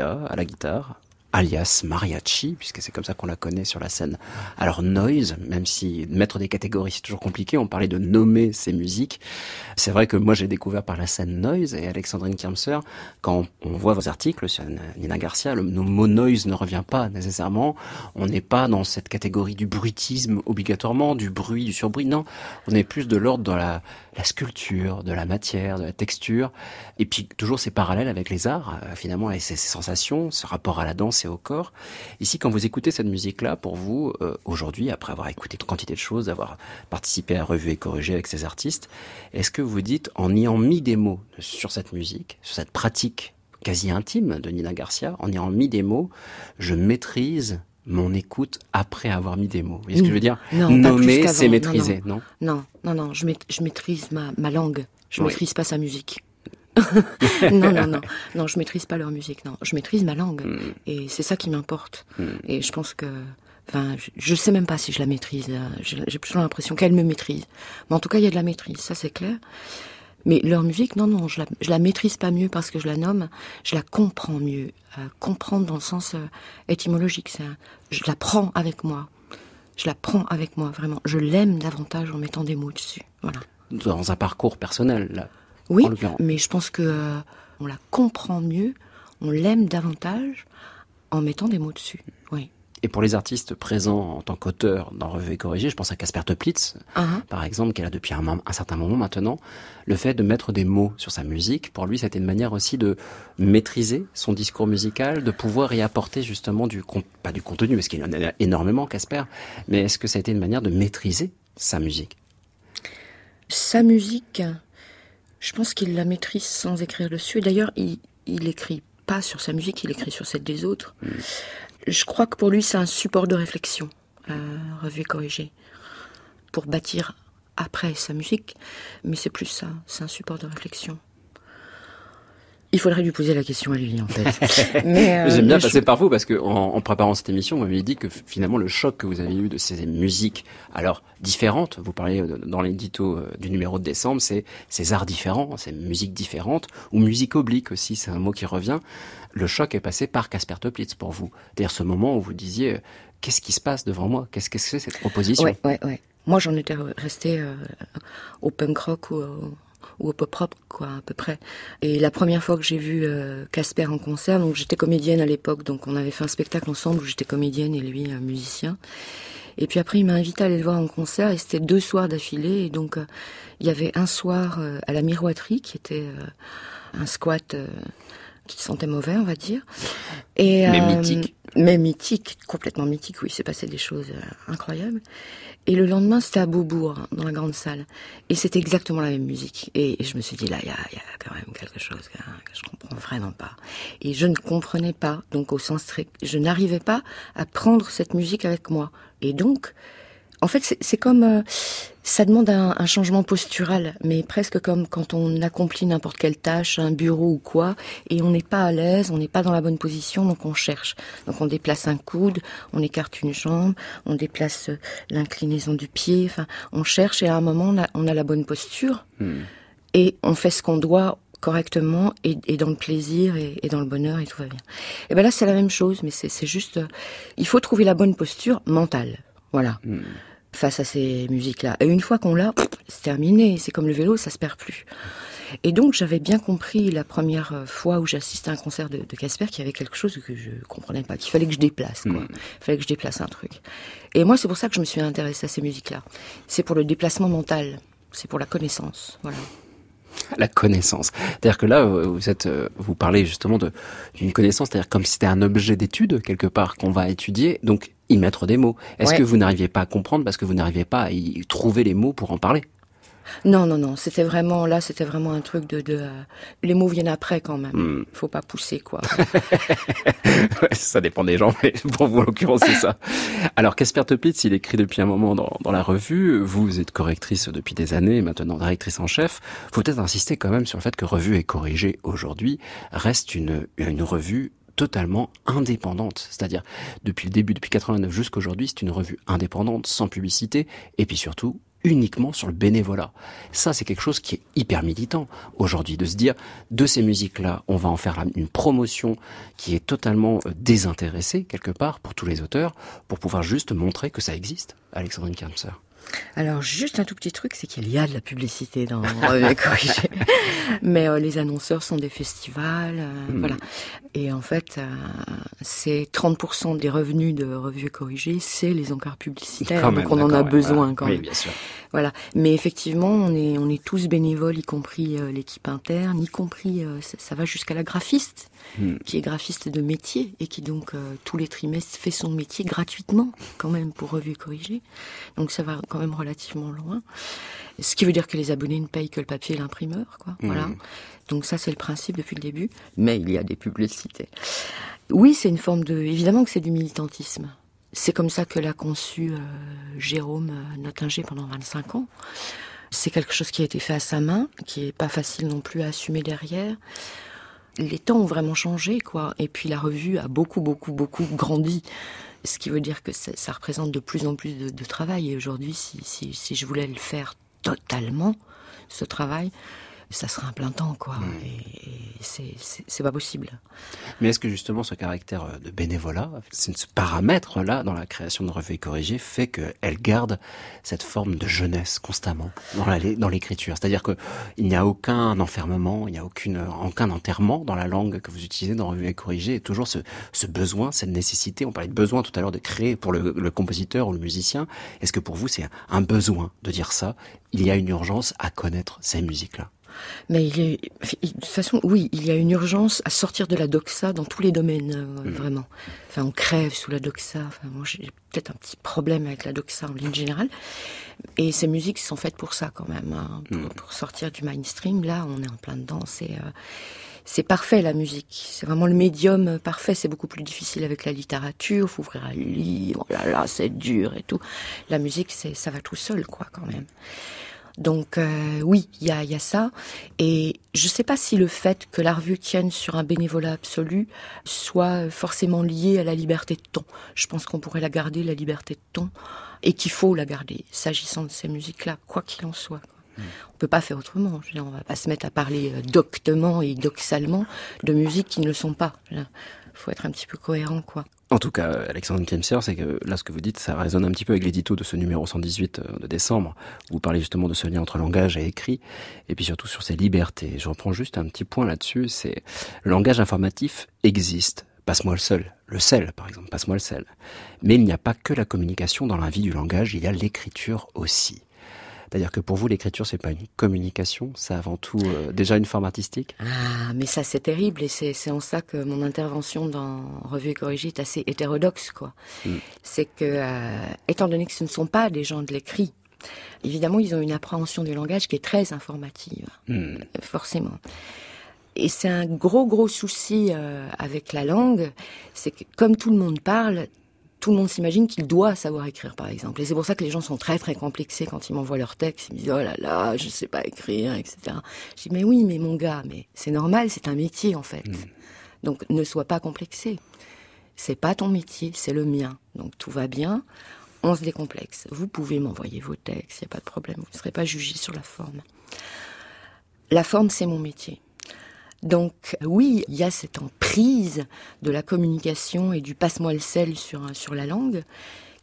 Speaker 2: À la guitare, alias Mariachi, puisque c'est comme ça qu'on la connaît sur la scène. Alors Noise, même si mettre des catégories c'est toujours compliqué, on parlait de nommer ces musiques. C'est vrai que moi j'ai découvert par la scène Noise et Alexandrine Kirmser, quand on voit vos articles sur Nina Garcia, le mot Noise ne revient pas nécessairement. On n'est pas dans cette catégorie du bruitisme obligatoirement, du bruit, du surbruit. Non, on est plus de l'ordre dans la, sculpture, de la matière, de la texture, et puis toujours ces parallèles avec les arts, euh, finalement, et ces, sensations, ce rapport à la danse et au corps. Ici, quand vous écoutez cette musique-là, pour vous, euh, aujourd'hui, après avoir écouté une quantité de choses, avoir participé à Revue et Corrigé avec ces artistes, est-ce que vous dites, en ayant mis des mots sur cette musique, sur cette pratique quasi intime de Nina Garcia, en ayant mis des mots, je maîtrise mon écoute après avoir mis des mots. Vous voyez ce que je veux dire
Speaker 7: Non,
Speaker 2: Nommer, c'est maîtriser, non,
Speaker 7: Non, non, non, je, maît- je maîtrise ma, ma langue. Je
Speaker 2: Oui.
Speaker 7: maîtrise pas sa musique. non, non, non, non, je maîtrise pas leur musique. Non, je maîtrise ma langue,
Speaker 2: Hmm.
Speaker 7: et c'est ça qui m'importe. Et je pense que, enfin, je, je sais même pas si je la maîtrise. J'ai j'ai plutôt l'impression qu'elle me maîtrise. Mais en tout cas, il y a de la maîtrise, ça c'est clair. Mais leur musique, non, non, je la, je la maîtrise pas mieux parce que je la nomme, je la comprends mieux. Euh, comprendre dans le sens euh, étymologique, c'est je la prends avec moi. Je la prends avec moi, vraiment. Je l'aime davantage en mettant des mots dessus. Voilà.
Speaker 2: dans un parcours personnel, là.
Speaker 7: Oui, mais je pense que euh, on la comprend mieux, on l'aime davantage en mettant des mots dessus.
Speaker 2: Et pour les artistes présents en tant qu'auteurs dans Revue et Corrigé, je pense à Casper Toplitz,
Speaker 7: Hein
Speaker 2: par exemple, est là depuis un, un certain moment maintenant, le fait de mettre des mots sur sa musique, pour lui, c'était une manière aussi de maîtriser son discours musical, de pouvoir y apporter justement du, pas du contenu, parce qu'il en a énormément, Casper, mais est-ce que ça a été une manière de maîtriser sa musique?
Speaker 7: Sa musique, je pense qu'il la maîtrise sans écrire dessus. Et D'ailleurs, il, il écrit pas sur sa musique, il écrit sur celle des autres. Je crois que pour lui, c'est un support de réflexion, euh, revu et corrigé, pour bâtir après sa musique. Mais c'est plus ça, c'est un support de réflexion. Il faudrait lui poser la question à lui, en fait. mais, euh,
Speaker 2: J'aime bien
Speaker 7: mais je-
Speaker 2: passer par vous parce que en, en préparant cette émission, vous m'avez dit que finalement le choc que vous avez eu de ces musiques, alors différentes, vous parliez euh, dans l'édito euh, du numéro de décembre, c'est ces arts différents, ces musiques différentes, ou musique oblique aussi, c'est un mot qui revient. Le choc est passé par Casper Toplitz pour vous. C'est-à-dire ce moment où vous disiez, euh, qu'est-ce qui se passe devant moi? Qu'est-ce que c'est cette proposition?
Speaker 7: Ouais, ouais. Moi, j'en étais restée euh, au punk rock ou au, pop rock, quoi, à peu près. Et la première fois que j'ai vu euh, Casper en concert, donc j'étais comédienne à l'époque, donc on avait fait un spectacle ensemble où j'étais comédienne et lui euh, musicien. Et puis après, il m'a invité à aller le voir en concert et c'était deux soirs d'affilée. Et donc, euh, il y avait un soir euh, à la miroiterie qui était euh, un squat euh, qui sentait mauvais, on va dire. Et,
Speaker 2: Mais
Speaker 7: euh,
Speaker 2: mythique.
Speaker 7: Mais mythique, complètement mythique, oui, il s'est passé des choses euh, incroyables. Et le lendemain, c'était à Beaubourg, hein, dans la grande salle. Et c'était exactement la même musique. Et, et je me suis dit, là, il y a, il y a quand même quelque chose hein, que je comprends vraiment pas. Et je ne comprenais pas, donc au sens strict, je n'arrivais pas à prendre cette musique avec moi. Et donc, en fait, c'est- comme... euh, ça demande un, un changement postural, mais presque comme quand on accomplit n'importe quelle tâche, un bureau ou quoi, et on n'est pas à l'aise, on n'est pas dans la bonne position, donc on cherche. Donc on déplace un coude, on écarte une jambe, on déplace euh, l'inclinaison du pied, enfin, on cherche et à un moment on a, on a la bonne posture et on fait ce qu'on doit correctement et, et dans le plaisir et, et dans le bonheur et tout va bien. Et ben là c'est la même chose, mais c'est juste, euh, il faut trouver la bonne posture mentale, voilà, face à ces musiques-là. Et une fois qu'on l'a, c'est terminé. C'est comme le vélo, ça se perd plus. Et donc j'avais bien compris la première euh, fois où j'assistais à un concert de Casper qu'il y avait quelque chose que je comprenais pas, qu'il fallait que je déplace, quoi. Il fallait que je déplace un truc. Et moi c'est pour ça que je me suis intéressée à ces musiques-là. C'est pour le déplacement mental. C'est pour la connaissance, voilà.
Speaker 2: La connaissance. C'est-à-dire que là, vous êtes, euh, vous parlez justement de d'une connaissance, c'est-à-dire comme si c'était un objet d'étude quelque part qu'on va étudier, donc y mettre des mots. Est-ce
Speaker 7: Ouais.
Speaker 2: que vous n'arriviez pas à comprendre parce que vous n'arriviez pas à y trouver les mots pour en parler?
Speaker 7: Non, non, non, c'était vraiment là, c'était vraiment un truc de, de euh, les mots viennent après quand même.
Speaker 2: Hmm.
Speaker 7: Faut pas pousser quoi.
Speaker 2: Ouais, ça dépend des gens, mais pour vous, en l'occurrence, c'est ça. Alors, Casper Toplitz, il écrit depuis un moment dans, dans la revue. Vous êtes correctrice depuis des années, maintenant directrice en chef. Faut peut-être insister quand même sur le fait que Revue et Corrigée aujourd'hui reste une, une revue totalement indépendante. C'est-à-dire, depuis le début, depuis 89 jusqu'aujourd'hui, c'est une revue indépendante, sans publicité, et puis surtout, uniquement sur le bénévolat. Ça, c'est quelque chose qui est hyper militant aujourd'hui, de se dire, de ces musiques-là, on va en faire une promotion qui est totalement euh, désintéressée, quelque part, pour tous les auteurs, pour pouvoir juste montrer que ça existe. Alexandrine Kermser.
Speaker 7: Alors juste un tout petit truc, c'est qu'il y a de la publicité dans Revue et Corrigé. Mais euh, les annonceurs sont des festivals, euh,
Speaker 2: Hmm.
Speaker 7: voilà. Et en fait, euh, c'est 30% des revenus de Revue et Corrigé, c'est les encarts publicitaires.
Speaker 2: Quand
Speaker 7: donc
Speaker 2: même,
Speaker 7: on en a
Speaker 2: ouais,
Speaker 7: besoin quand
Speaker 2: Oui,
Speaker 7: même.
Speaker 2: bien sûr.
Speaker 7: Voilà. Mais effectivement, on est, on est tous bénévoles, y compris euh, l'équipe interne, y compris, euh, ça, ça va jusqu'à la graphiste,
Speaker 2: Hmm.
Speaker 7: qui est graphiste de métier et qui donc euh, tous les trimestres fait son métier gratuitement, quand même, pour Revue et Corrigé. Donc ça va quand même relativement loin. Ce qui veut dire que les abonnés ne payent que le papier et l'imprimeur, quoi. Voilà. Donc ça, c'est le principe depuis le début. Mais il y a des publicités. Oui, c'est une forme de. Évidemment que c'est du militantisme. C'est comme ça que l'a conçu euh, Jérôme, euh, notre ingé, pendant 25 ans. C'est quelque chose qui a été fait à sa main, qui est pas facile non plus à assumer derrière. Les temps ont vraiment changé, quoi. Et puis la revue a beaucoup, beaucoup, beaucoup grandi. Ce qui veut dire que ça, représente de plus en plus de, travail. Et aujourd'hui, si, si je voulais le faire totalement, ce travail, ça serait un plein temps, quoi. Et, et c'est- pas possible.
Speaker 2: Mais est-ce que justement ce caractère euh, de bénévolat, ce paramètre-là dans la création de Revue et Corrigé fait qu'elle garde cette forme de jeunesse constamment dans l'écriture? C'est-à-dire que il n'y a aucun enfermement, il n'y a aucune, aucun enterrement dans la langue que vous utilisez dans Revue et Corrigé, et toujours ce, ce besoin, cette nécessité, on parlait de besoin tout à l'heure de créer pour le, le compositeur ou le musicien, est-ce que pour vous c'est un besoin de dire ça? Il y a une urgence à connaître ces musiques-là
Speaker 7: Mais il de toute façon, oui, il y a une urgence à sortir de la doxa dans tous les domaines, euh, vraiment. Enfin, on crève sous la doxa. Enfin, moi, j'ai peut-être un petit problème avec la doxa en ligne générale. Et ces musiques sont faites pour ça, quand même, hein, pour, pour sortir du mainstream. Là, on est en plein dedans. C'est euh, c'est parfait la musique. C'est vraiment le médium parfait. C'est beaucoup plus difficile avec la littérature. Faut ouvrir un livre. Oh là là, c'est dur et tout. La musique, c'est ça va tout seul, quoi, quand même. Donc euh, oui, il y a, il y a ça. Et je ne sais pas si le fait que la revue tienne sur un bénévolat absolu soit forcément lié à la liberté de ton. Je pense qu'on pourrait la garder, la liberté de ton, et qu'il faut la garder, s'agissant de ces musiques-là, quoi qu'il en soit. quoi. On peut pas faire autrement. Je veux dire, on va pas se mettre à parler euh, doctement et doxalement de musiques qui ne le sont pas. Il faut être un petit peu cohérent, quoi.
Speaker 2: En tout cas, Alexandre Kemser, c'est que là, ce que vous dites, ça résonne un petit peu avec l'édito de ce numéro 118 euh, de décembre, où vous parlez justement de ce lien entre langage et écrit, et puis surtout sur ses libertés. Je reprends juste un petit point là-dessus, c'est le langage informatif existe. Passe-moi le seul, le sel, par exemple, passe-moi le sel. Mais il n'y a pas que la communication dans la vie du langage, il y a l'écriture aussi. C'est-à-dire que pour vous, l'écriture, c'est pas une communication, c'est avant tout euh, déjà une forme artistique
Speaker 7: Ah, mais ça c'est terrible et c'est en ça que mon intervention dans Revue et Corrigée est assez hétérodoxe, quoi.
Speaker 2: Mm.
Speaker 7: C'est que, euh, étant donné que ce ne sont pas des gens de l'écrit, évidemment ils ont une appréhension du langage qui est très informative,
Speaker 2: Hmm.
Speaker 7: forcément. Et c'est un gros gros souci euh, avec la langue, c'est que comme tout le monde parle, tout le monde s'imagine qu'il doit savoir écrire, par exemple. Et c'est pour ça que les gens sont très très complexés quand ils m'envoient leur texte. Ils me disent oh là là, je sais pas écrire, etc. Je dis mais oui, mais mon gars, mais c'est normal, c'est un métier en fait. Donc ne sois pas complexé. C'est pas ton métier, c'est le mien. Donc tout va bien. On se décomplexe. Vous pouvez m'envoyer vos textes, il n'y a pas de problème. Vous ne serez pas jugé sur la forme. La forme, c'est mon métier. Donc oui, il y a cette emprise de la communication et du passe-moi le sel sur, sur la langue,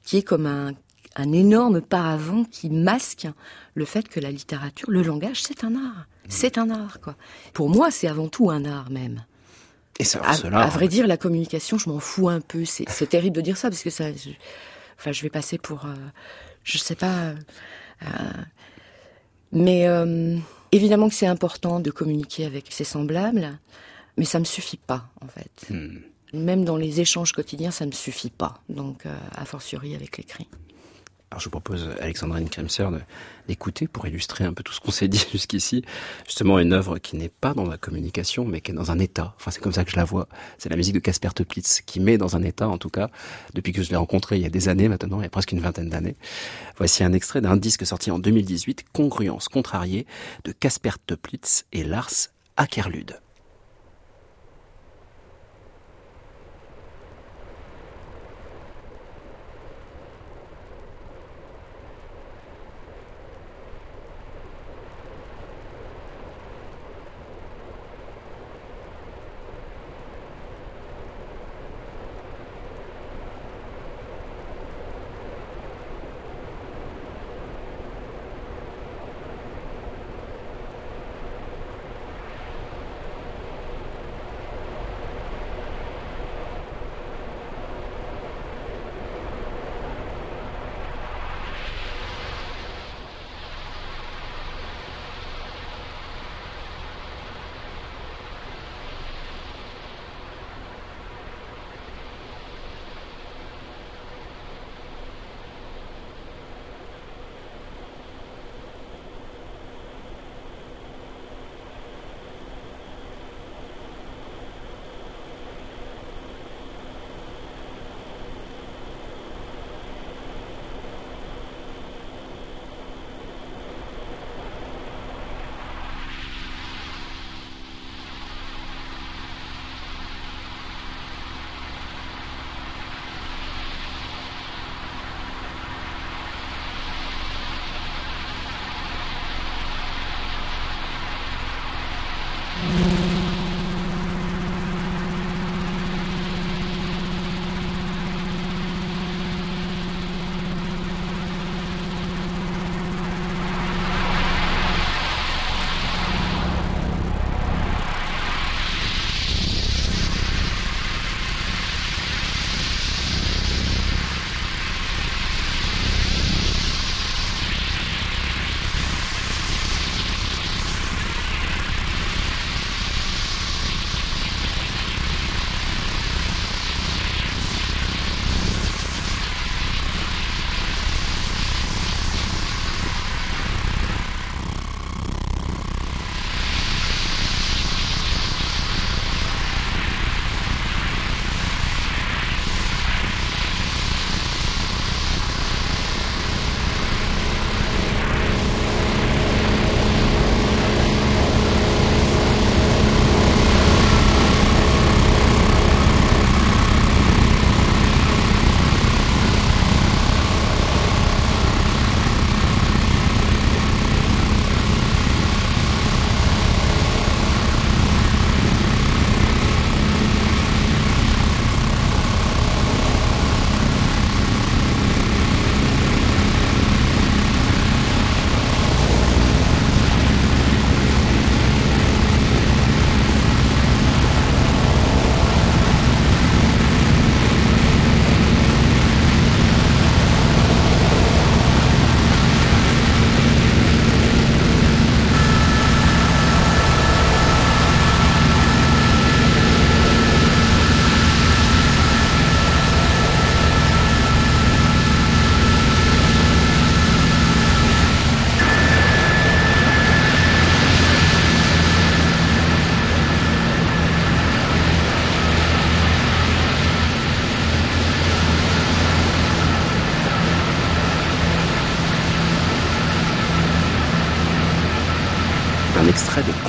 Speaker 7: qui est comme un, un énorme paravent qui masque le fait que la littérature, le langage, c'est un art. C'est un art, quoi. Pour moi, c'est avant tout un art même.
Speaker 2: Et ça,
Speaker 7: À,
Speaker 2: cela,
Speaker 7: à vrai dire, la communication, je m'en fous un peu. C'est c'est terrible de dire ça parce que ça, je, enfin, je vais passer pour, euh, je sais pas. euh, mais euh, évidemment que c'est important de communiquer avec ses semblables, mais ça me suffit pas en fait.
Speaker 2: Hmm.
Speaker 7: Même dans les échanges quotidiens, ça me suffit pas. Donc, euh, a fortiori avec l'écrit.
Speaker 2: Alors je vous propose, Alexandrine Kremser, d'écouter pour illustrer un peu tout ce qu'on s'est dit jusqu'ici. Justement, une œuvre qui n'est pas dans la communication, mais qui est dans un état. Enfin, c'est comme ça que je la vois. C'est la musique de Casper Toplitz, qui met dans un état, en tout cas, depuis que je l'ai rencontré il y a des années maintenant, il y a presque une vingtaine d'années. Voici un extrait d'un disque sorti en 2018, Congruence contrariée, de Casper Toplitz et Lars Akerlud.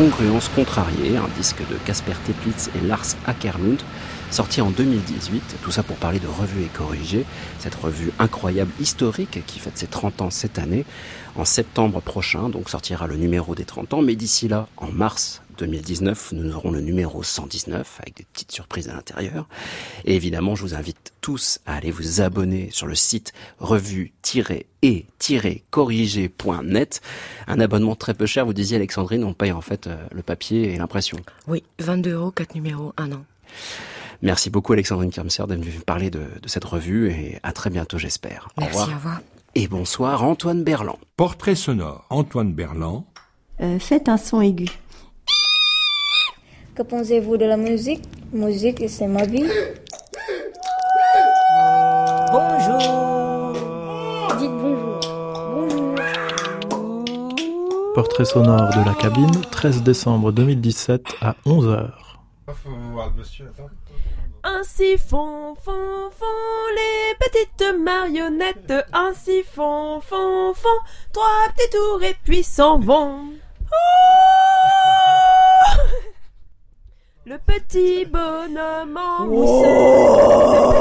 Speaker 2: Congruence contrariée, un disque de Casper Teplitz et Lars Ackerlund, sorti en 2018. Tout ça pour parler de Revue et Corrigé, cette revue incroyable, historique, qui fête ses 30 ans cette année. En septembre prochain, donc sortira le numéro des 30 ans, mais d'ici là, en mars 2019, nous aurons le numéro 119 avec des petites surprises à l'intérieur. Et évidemment, je vous invite tous à aller vous abonner sur le site revue-et-corrigé.net. Un abonnement très peu cher, vous disiez Alexandrine, on paye en fait euh, le papier et l'impression.
Speaker 7: Oui, 22 euros, 4 numéros, un an.
Speaker 2: Merci beaucoup Alexandrine Kermser d'être venue parler de, de cette revue et à très bientôt j'espère. Au
Speaker 7: Merci,
Speaker 2: revoir.
Speaker 7: au revoir.
Speaker 2: Et bonsoir Antoine Berland.
Speaker 8: Portrait sonore, Antoine Berland.
Speaker 9: Euh, faites un son aigu.
Speaker 10: Que pensez-vous de la musique? Musique, c'est ma vie.
Speaker 11: Bonjour.
Speaker 10: Dites bonjour. Bonjour.
Speaker 12: Portrait sonore de la cabine, 13 décembre 2017 à 11h.
Speaker 11: Ainsi font, font, font les petites marionnettes. Ainsi font, font, font trois petits tours et puis s'en vont. Oh le petit bonhomme en mousse.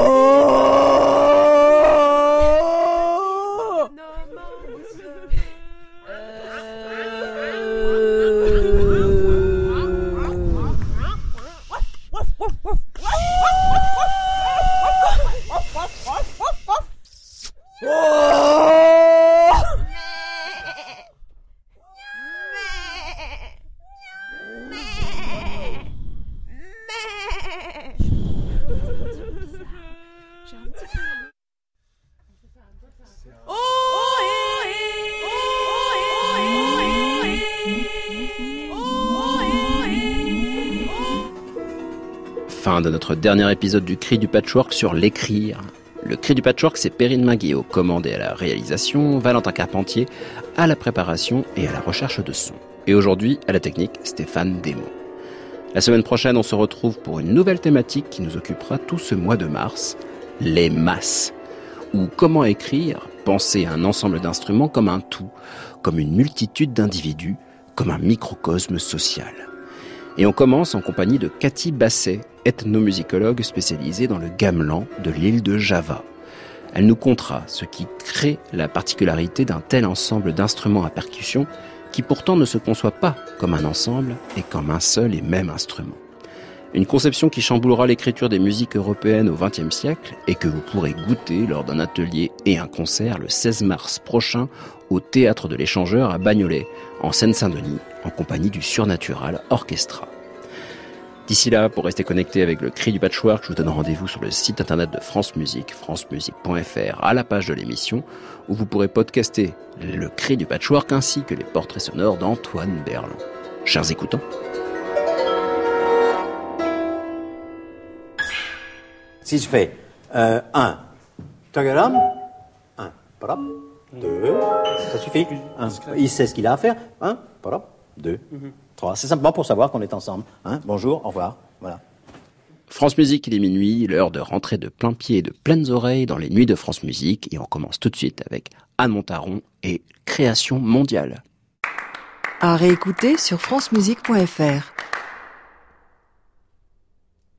Speaker 2: Fin de notre dernier épisode du Cri du Patchwork sur l'écrire. Le Cri du Patchwork, c'est Perrine Minguet aux commandes et à la réalisation, Valentin Carpentier à la préparation et à la recherche de son. Et aujourd'hui, à la technique, Stéphane Demo. La semaine prochaine, on se retrouve pour une nouvelle thématique qui nous occupera tout ce mois de mars, les masses. Ou comment écrire, penser un ensemble d'instruments comme un tout, comme une multitude d'individus, comme un microcosme social. Et on commence en compagnie de Cathy Basset, ethnomusicologue spécialisée dans le gamelan de l'île de Java. Elle nous contera ce qui crée la particularité d'un tel ensemble d'instruments à percussion qui pourtant ne se conçoit pas comme un ensemble et comme un seul et même instrument. Une conception qui chamboulera l'écriture des musiques européennes au XXe siècle et que vous pourrez goûter lors d'un atelier et un concert le 16 mars prochain au Théâtre de l'Échangeur à Bagnolet, en Seine-Saint-Denis, en compagnie du Surnatural Orchestra. D'ici là, pour rester connecté avec le cri du patchwork, je vous donne rendez-vous sur le site internet de France Musique, francemusique.fr, à la page de l'émission, où vous pourrez podcaster le cri du patchwork ainsi que les portraits sonores d'Antoine Berland. Chers écoutants,
Speaker 3: Si je fais 1, tagaram, 1, parap, 2, ça suffit. Un. Il sait ce qu'il a à faire. 1, parap, 2, 3. C'est simplement pour savoir qu'on est ensemble. Hein. Bonjour, au revoir. Voilà.
Speaker 2: France Musique, il est minuit, l'heure de rentrer de plein pied et de pleines oreilles dans les nuits de France Musique, et on commence tout de suite avec Anne Montaron et Création mondiale.
Speaker 13: À réécouter sur francemusique.fr.